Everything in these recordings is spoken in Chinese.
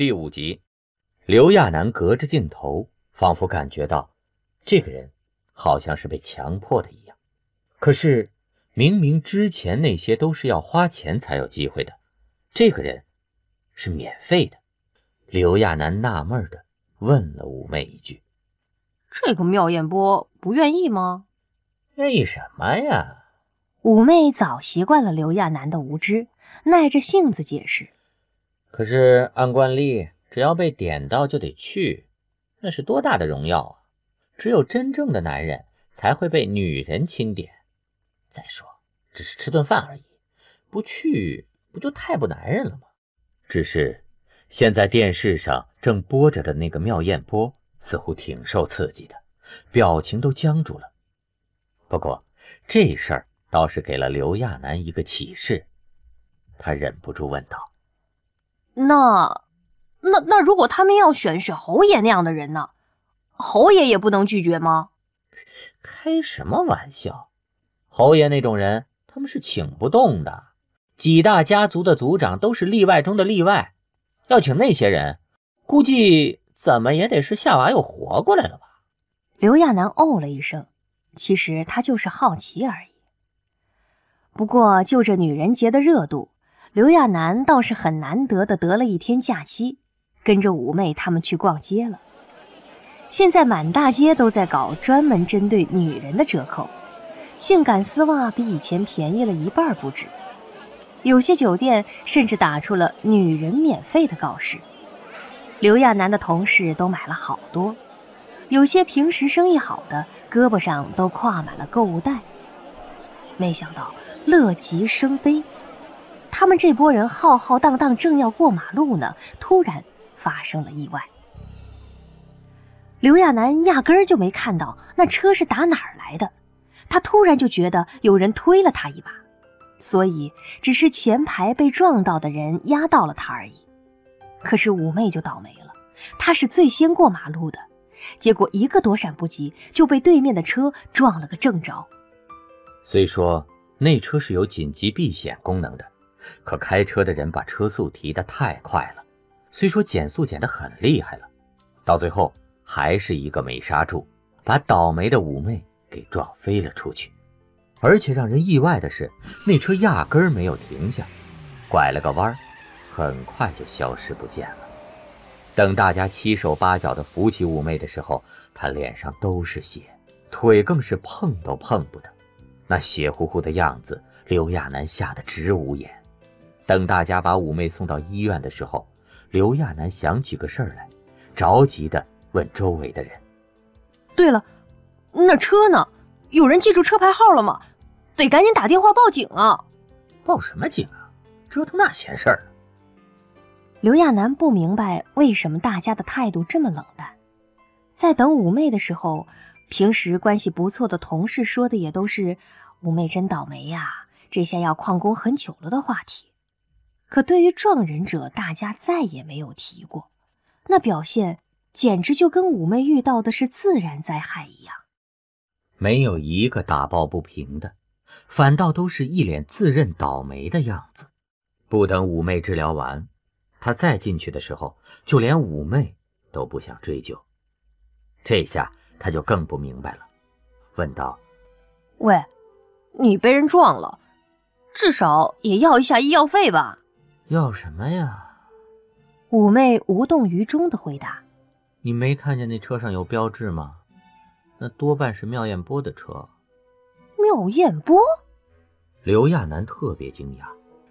第五集，刘亚楠隔着镜头，仿佛感觉到这个人好像是被强迫的一样。可是，明明之前那些都是要花钱才有机会的，这个人是免费的。刘亚楠纳闷的问了妩媚一句：“这个妙艳波不愿意吗？”“愿意什么呀？”妩媚早习惯了刘亚楠的无知，耐着性子解释。可是按惯例，只要被点到就得去，那是多大的荣耀啊！只有真正的男人才会被女人钦点。再说，只是吃顿饭而已，不去不就太不男人了吗？只是现在电视上正播着的那个妙艳波似乎挺受刺激的，表情都僵住了。不过这事儿倒是给了刘亚楠一个启示，他忍不住问道。那，那那如果他们要选选侯爷那样的人呢？侯爷也不能拒绝吗？开什么玩笑！侯爷那种人，他们是请不动的。几大家族的族长都是例外中的例外，要请那些人，估计怎么也得是夏娃又活过来了吧？刘亚楠哦了一声，其实他就是好奇而已。不过就这女人节的热度。刘亚楠倒是很难得的得了一天假期，跟着五妹他们去逛街了。现在满大街都在搞专门针对女人的折扣，性感丝袜比以前便宜了一半不止。有些酒店甚至打出了“女人免费”的告示。刘亚楠的同事都买了好多，有些平时生意好的胳膊上都挎满了购物袋。没想到乐极生悲。他们这波人浩浩荡荡，正要过马路呢，突然发生了意外。刘亚楠压根儿就没看到那车是打哪儿来的，他突然就觉得有人推了他一把，所以只是前排被撞到的人压到了他而已。可是五妹就倒霉了，她是最先过马路的，结果一个躲闪不及，就被对面的车撞了个正着。虽说那车是有紧急避险功能的。可开车的人把车速提得太快了，虽说减速减得很厉害了，到最后还是一个没刹住，把倒霉的妩媚给撞飞了出去。而且让人意外的是，那车压根儿没有停下，拐了个弯，很快就消失不见了。等大家七手八脚地扶起妩媚的时候，她脸上都是血，腿更是碰都碰不得，那血乎乎的样子，刘亚楠吓得直捂眼。等大家把五妹送到医院的时候，刘亚楠想起个事儿来，着急的问周围的人：“对了，那车呢？有人记住车牌号了吗？得赶紧打电话报警啊！”“报什么警啊？折腾那闲事儿。”刘亚楠不明白为什么大家的态度这么冷淡。在等五妹的时候，平时关系不错的同事说的也都是“五妹真倒霉呀，这下要旷工很久了”的话题。可对于撞人者，大家再也没有提过，那表现简直就跟五妹遇到的是自然灾害一样，没有一个打抱不平的，反倒都是一脸自认倒霉的样子。不等五妹治疗完，他再进去的时候，就连五妹都不想追究。这下他就更不明白了，问道：“喂，你被人撞了，至少也要一下医药费吧？”要什么呀？五妹无动于衷的回答：“你没看见那车上有标志吗？那多半是妙艳波的车。”妙艳波？刘亚楠特别惊讶，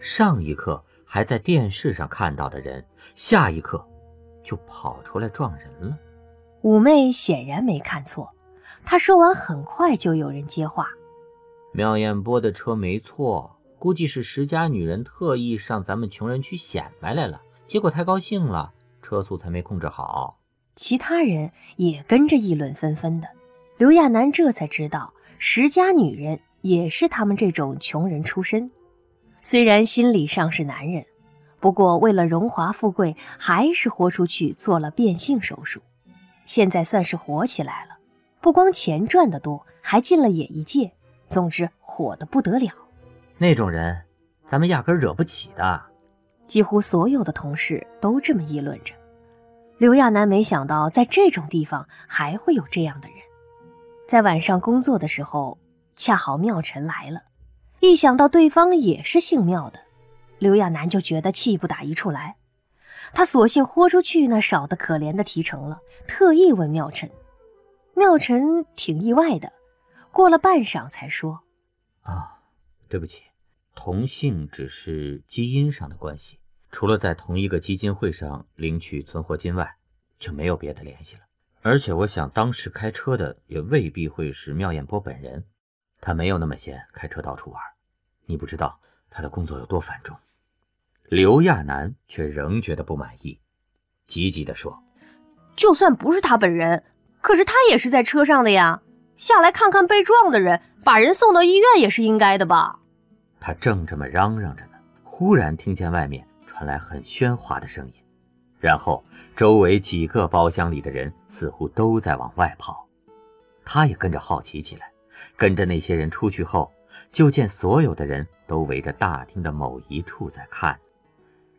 上一刻还在电视上看到的人，下一刻就跑出来撞人了。五妹显然没看错，她说完，很快就有人接话：“妙艳波的车没错。”估计是石家女人特意上咱们穷人区显摆来了，结果太高兴了，车速才没控制好。其他人也跟着议论纷纷的。刘亚楠这才知道，石家女人也是他们这种穷人出身，虽然心理上是男人，不过为了荣华富贵，还是豁出去做了变性手术。现在算是火起来了，不光钱赚得多，还进了演艺界，总之火得不得了。那种人，咱们压根惹不起的。几乎所有的同事都这么议论着。刘亚楠没想到，在这种地方还会有这样的人。在晚上工作的时候，恰好妙晨来了，一想到对方也是姓妙的，刘亚楠就觉得气不打一处来。他索性豁出去那少得可怜的提成了，特意问妙晨。妙晨挺意外的，过了半晌才说：“啊，对不起，同性只是基因上的关系。”除了在同一个基金会上领取存活金外，就没有别的联系了。而且我想，当时开车的也未必会是妙艳波本人，他没有那么闲，开车到处玩。你不知道他的工作有多繁重。刘亚楠却仍觉得不满意，急急地说：“就算不是他本人，可是他也是在车上的呀，下来看看被撞的人，把人送到医院也是应该的吧？”他正这么嚷嚷着呢，忽然听见外面。传来很喧哗的声音，然后周围几个包厢里的人似乎都在往外跑，他也跟着好奇起来。跟着那些人出去后，就见所有的人都围着大厅的某一处在看。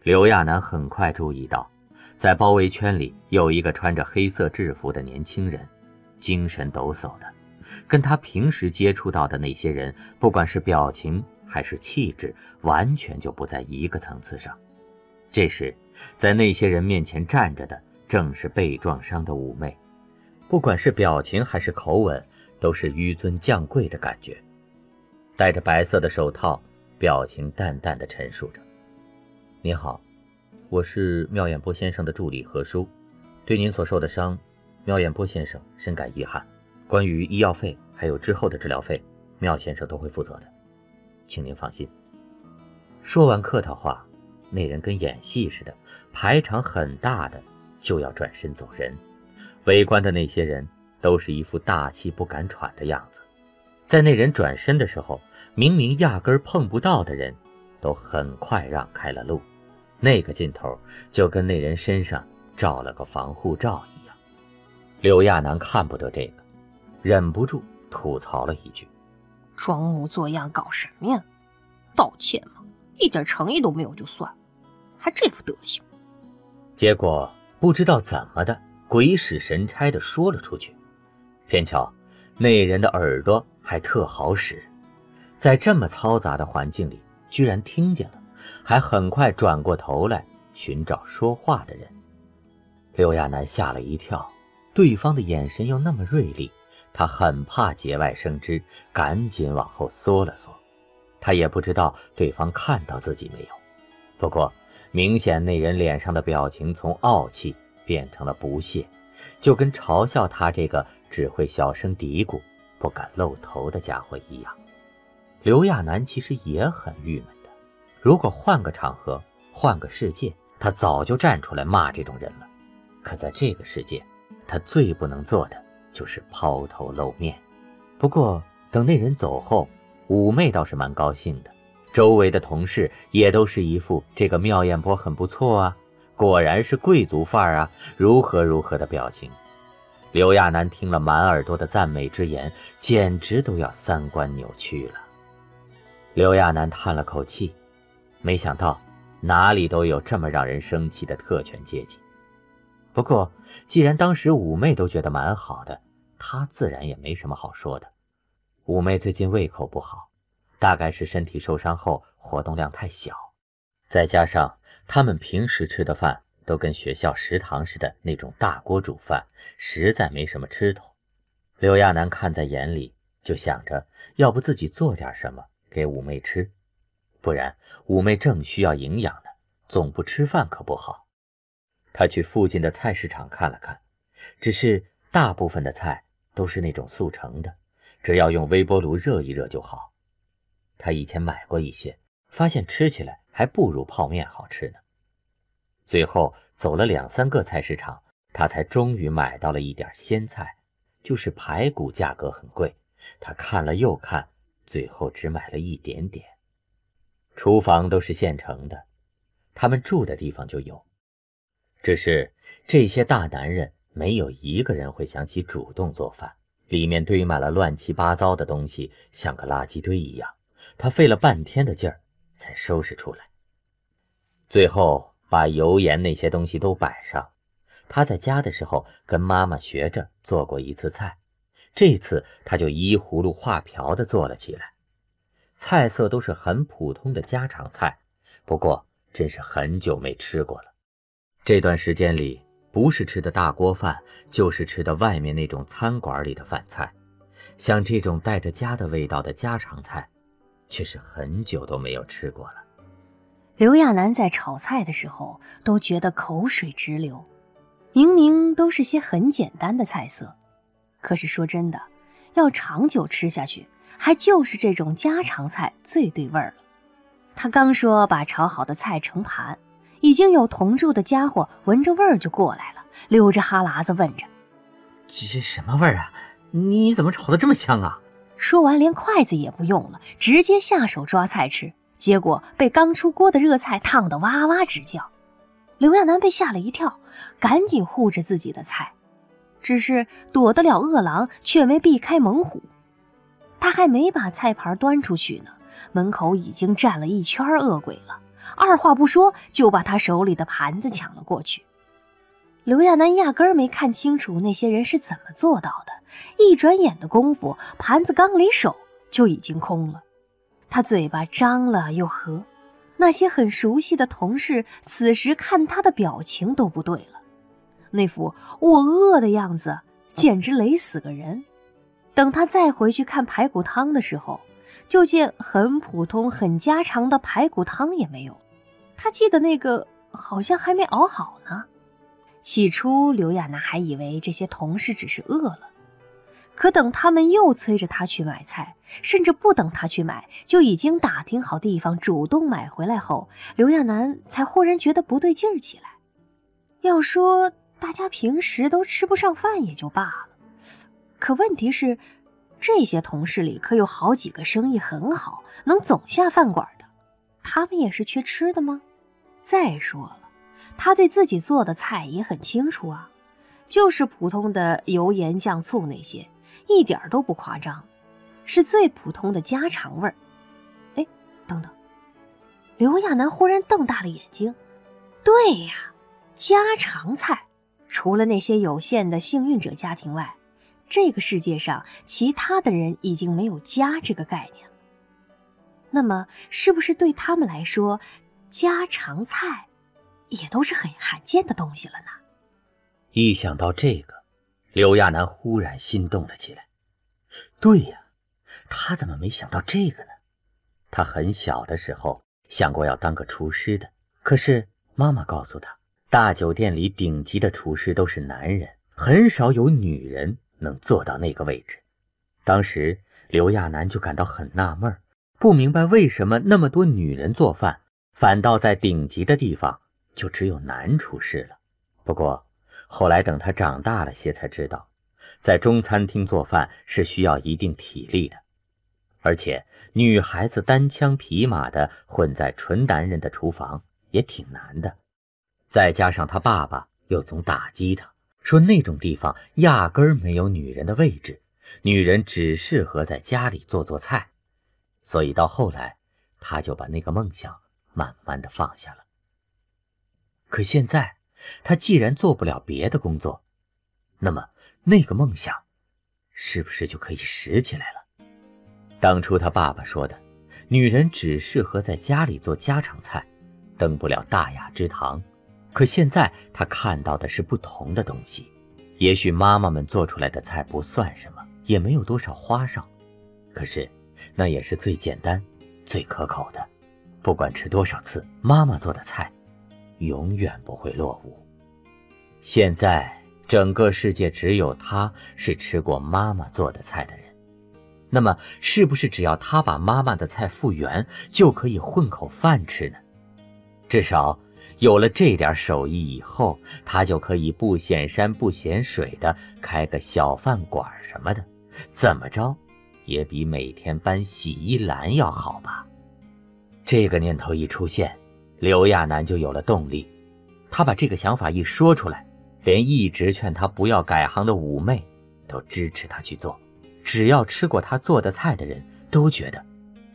刘亚楠很快注意到，在包围圈里有一个穿着黑色制服的年轻人，精神抖擞的，跟他平时接触到的那些人，不管是表情还是气质，完全就不在一个层次上。这时，在那些人面前站着的正是被撞伤的妩媚，不管是表情还是口吻，都是纡尊降贵的感觉。戴着白色的手套，表情淡淡的陈述着：“你好，我是妙眼波先生的助理何叔，对您所受的伤，妙眼波先生深感遗憾。关于医药费还有之后的治疗费，妙先生都会负责的，请您放心。”说完客套话。那人跟演戏似的，排场很大的就要转身走人，围观的那些人都是一副大气不敢喘的样子。在那人转身的时候，明明压根碰不到的人，都很快让开了路。那个劲头就跟那人身上罩了个防护罩一样。刘亚楠看不得这个，忍不住吐槽了一句：“装模作样搞什么呀？道歉吗？”一点诚意都没有就算了，还这副德行。结果不知道怎么的，鬼使神差的说了出去。偏巧那人的耳朵还特好使，在这么嘈杂的环境里，居然听见了，还很快转过头来寻找说话的人。刘亚楠吓了一跳，对方的眼神又那么锐利，他很怕节外生枝，赶紧往后缩了缩。他也不知道对方看到自己没有，不过明显那人脸上的表情从傲气变成了不屑，就跟嘲笑他这个只会小声嘀咕、不敢露头的家伙一样。刘亚楠其实也很郁闷的，如果换个场合、换个世界，他早就站出来骂这种人了。可在这个世界，他最不能做的就是抛头露面。不过等那人走后，妩媚倒是蛮高兴的，周围的同事也都是一副这个妙艳波很不错啊，果然是贵族范儿啊，如何如何的表情。刘亚楠听了满耳朵的赞美之言，简直都要三观扭曲了。刘亚楠叹了口气，没想到哪里都有这么让人生气的特权阶级。不过既然当时妩媚都觉得蛮好的，他自然也没什么好说的。五妹最近胃口不好，大概是身体受伤后活动量太小，再加上他们平时吃的饭都跟学校食堂似的那种大锅煮饭，实在没什么吃头。刘亚楠看在眼里，就想着要不自己做点什么给五妹吃，不然五妹正需要营养呢，总不吃饭可不好。他去附近的菜市场看了看，只是大部分的菜都是那种速成的。只要用微波炉热一热就好。他以前买过一些，发现吃起来还不如泡面好吃呢。最后走了两三个菜市场，他才终于买到了一点鲜菜，就是排骨，价格很贵。他看了又看，最后只买了一点点。厨房都是现成的，他们住的地方就有。只是这些大男人没有一个人会想起主动做饭。里面堆满了乱七八糟的东西，像个垃圾堆一样。他费了半天的劲儿才收拾出来。最后把油盐那些东西都摆上。他在家的时候跟妈妈学着做过一次菜，这次他就依葫芦画瓢的做了起来。菜色都是很普通的家常菜，不过真是很久没吃过了。这段时间里，不是吃的大锅饭，就是吃的外面那种餐馆里的饭菜。像这种带着家的味道的家常菜，却是很久都没有吃过了。刘亚楠在炒菜的时候都觉得口水直流。明明都是些很简单的菜色，可是说真的，要长久吃下去，还就是这种家常菜最对味儿了。他刚说把炒好的菜盛盘，已经有同住的家伙闻着味儿就过来了，流着哈喇子问着：“这这什么味儿啊？你怎么炒的这么香啊？”说完，连筷子也不用了，直接下手抓菜吃，结果被刚出锅的热菜烫得哇哇直叫。刘亚楠被吓了一跳，赶紧护着自己的菜，只是躲得了饿狼，却没避开猛虎。他还没把菜盘端出去呢，门口已经站了一圈恶鬼了，二话不说就把他手里的盘子抢了过去。刘亚楠压根儿没看清楚那些人是怎么做到的，一转眼的功夫，盘子刚离手就已经空了。他嘴巴张了又合。那些很熟悉的同事，此时看他的表情都不对了，那副我饿的样子，简直雷死个人。等他再回去看排骨汤的时候，就见很普通、很家常的排骨汤也没有。他记得那个好像还没熬好呢。起初，刘亚楠还以为这些同事只是饿了。可等他们又催着他去买菜，甚至不等他去买，就已经打听好地方，主动买回来后，刘亚楠才忽然觉得不对劲儿起来。要说大家平时都吃不上饭也就罢了，可问题是，这些同事里可有好几个生意很好，能总下饭馆的，他们也是缺吃的吗？再说了，他对自己做的菜也很清楚啊，就是普通的油盐酱醋那些。一点都不夸张，是最普通的家常味儿。哎，等等，刘亚楠忽然瞪大了眼睛。对呀，家常菜，除了那些有限的幸运者家庭外，这个世界上其他的人已经没有家这个概念了。那么，是不是对他们来说，家常菜也都是很罕见的东西了呢？一想到这个。刘亚楠忽然心动了起来。对呀，他怎么没想到这个呢？他很小的时候想过要当个厨师的，可是妈妈告诉他，大酒店里顶级的厨师都是男人，很少有女人能做到那个位置。当时刘亚楠就感到很纳闷，不明白为什么那么多女人做饭，反倒在顶级的地方就只有男厨师了。不过。后来等他长大了些，才知道，在中餐厅做饭是需要一定体力的，而且女孩子单枪匹马的混在纯男人的厨房也挺难的。再加上他爸爸又总打击他，说那种地方压根儿没有女人的位置，女人只适合在家里做做菜，所以到后来，他就把那个梦想慢慢的放下了。可现在。他既然做不了别的工作，那么那个梦想，是不是就可以拾起来了？当初他爸爸说的，女人只适合在家里做家常菜，登不了大雅之堂。可现在他看到的是不同的东西。也许妈妈们做出来的菜不算什么，也没有多少花哨，可是那也是最简单、最可口的。不管吃多少次，妈妈做的菜。永远不会落伍。现在整个世界只有他是吃过妈妈做的菜的人，那么是不是只要他把妈妈的菜复原，就可以混口饭吃呢？至少有了这点手艺以后，他就可以不显山不显水的开个小饭馆什么的，怎么着也比每天搬洗衣篮要好吧？这个念头一出现。刘亚楠就有了动力，他把这个想法一说出来，连一直劝他不要改行的五妹都支持他去做。只要吃过他做的菜的人都觉得，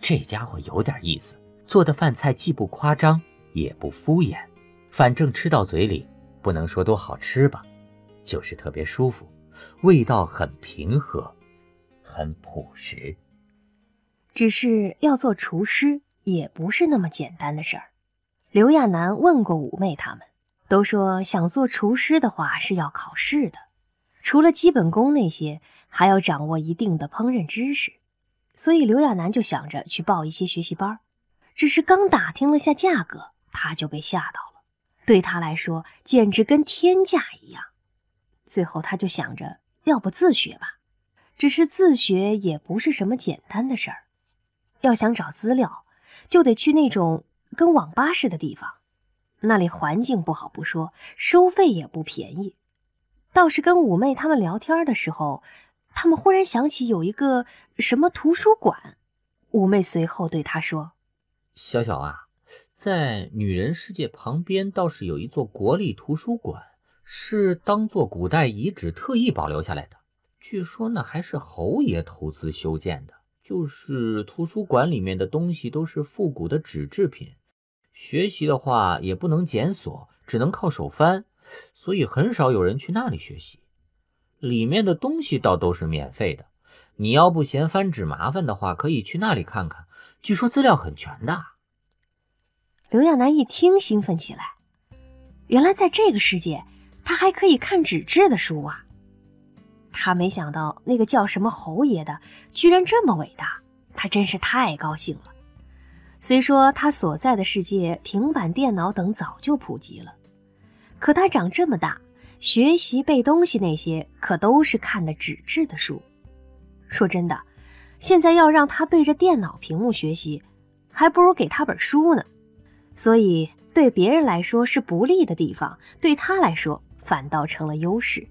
这家伙有点意思，做的饭菜既不夸张，也不敷衍，反正吃到嘴里，不能说多好吃吧，就是特别舒服，味道很平和，很朴实。只是要做厨师，也不是那么简单的事儿。刘亚楠问过五妹他们，都说想做厨师的话是要考试的，除了基本功那些，还要掌握一定的烹饪知识。所以刘亚楠就想着去报一些学习班，只是刚打听了下价格，他就被吓到了。对他来说，简直跟天价一样。最后他就想着，要不自学吧。只是自学也不是什么简单的事儿。要想找资料，就得去那种跟网吧似的地方，那里环境不好不说，收费也不便宜。倒是跟五妹他们聊天的时候，他们忽然想起有一个什么图书馆。五妹随后对他说：“小小啊，在女人世界旁边倒是有一座国立图书馆，是当做古代遗址特意保留下来的。据说那还是侯爷投资修建的。”就是图书馆里面的东西都是复古的纸制品，学习的话也不能检索，只能靠手翻，所以很少有人去那里学习。里面的东西倒都是免费的，你要不嫌翻纸麻烦的话，可以去那里看看，据说资料很全的。刘亚楠一听，兴奋起来，原来在这个世界，他还可以看纸质的书啊！他没想到那个叫什么侯爷的居然这么伟大，他真是太高兴了。虽说他所在的世界平板电脑等早就普及了，可他长这么大，学习背东西那些可都是看的纸质的书。说真的，现在要让他对着电脑屏幕学习，还不如给他本书呢。所以对别人来说是不利的地方，对他来说反倒成了优势。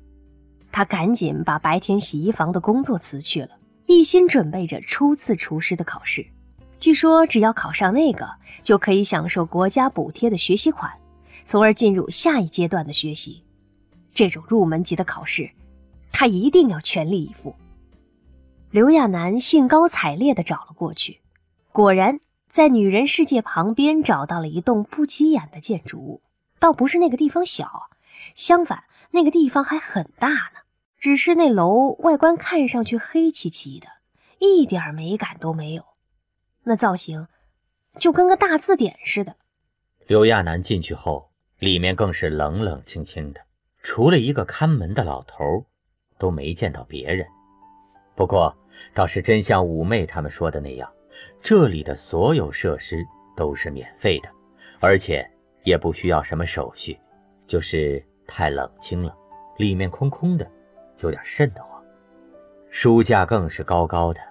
他赶紧把白天洗衣房的工作辞去了，一心准备着初次厨师的考试。据说只要考上那个，就可以享受国家补贴的学习款，从而进入下一阶段的学习。这种入门级的考试，他一定要全力以赴。刘亚楠兴高采烈地找了过去，果然在女人世界旁边找到了一栋不起眼的建筑物。倒不是那个地方小，相反。那个地方还很大呢，只是那楼外观看上去黑漆漆的，一点美感都没有。那造型就跟个大字典似的。刘亚楠进去后，里面更是冷冷清清的，除了一个看门的老头，都没见到别人。不过，倒是真像五妹他们说的那样，这里的所有设施都是免费的，而且也不需要什么手续，就是。太冷清了，里面空空的，有点瘆得慌。书架更是高高的，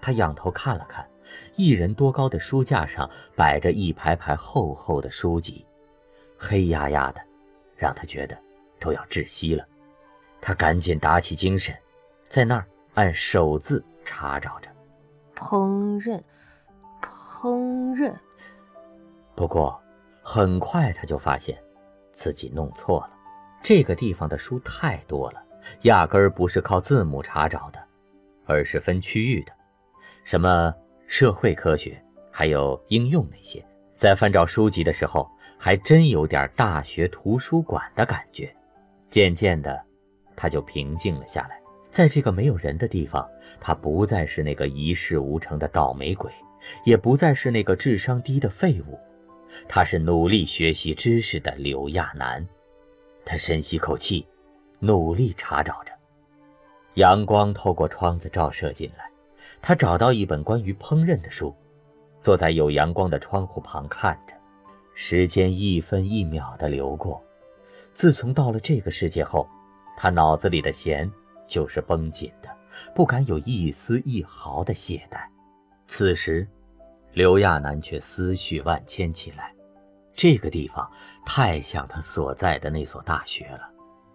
他仰头看了看，一人多高的书架上摆着一排排厚厚的书籍，黑压压的，让他觉得都要窒息了。他赶紧打起精神，在那儿按手字查找着，烹饪，烹饪。不过很快他就发现自己弄错了。这个地方的书太多了，压根儿不是靠字母查找的，而是分区域的，什么社会科学，还有应用那些。在翻找书籍的时候，还真有点大学图书馆的感觉。渐渐的，他就平静了下来。在这个没有人的地方，他不再是那个一事无成的倒霉鬼，也不再是那个智商低的废物，他是努力学习知识的刘亚楠。他深吸口气，努力查找着。阳光透过窗子照射进来，他找到一本关于烹饪的书，坐在有阳光的窗户旁看着。时间一分一秒的流过。自从到了这个世界后，他脑子里的弦就是绷紧的，不敢有一丝一毫的懈怠。此时，刘亚楠却思绪万千起来。这个地方太像他所在的那所大学了，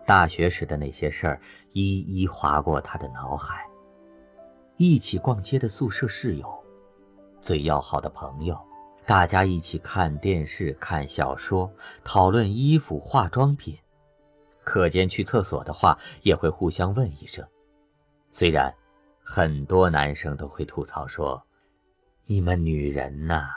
大学时的那些事儿一一划过他的脑海。一起逛街的宿舍室友，最要好的朋友，大家一起看电视、看小说、讨论衣服、化妆品。课间去厕所的话，也会互相问一声。虽然很多男生都会吐槽说：“你们女人呐。”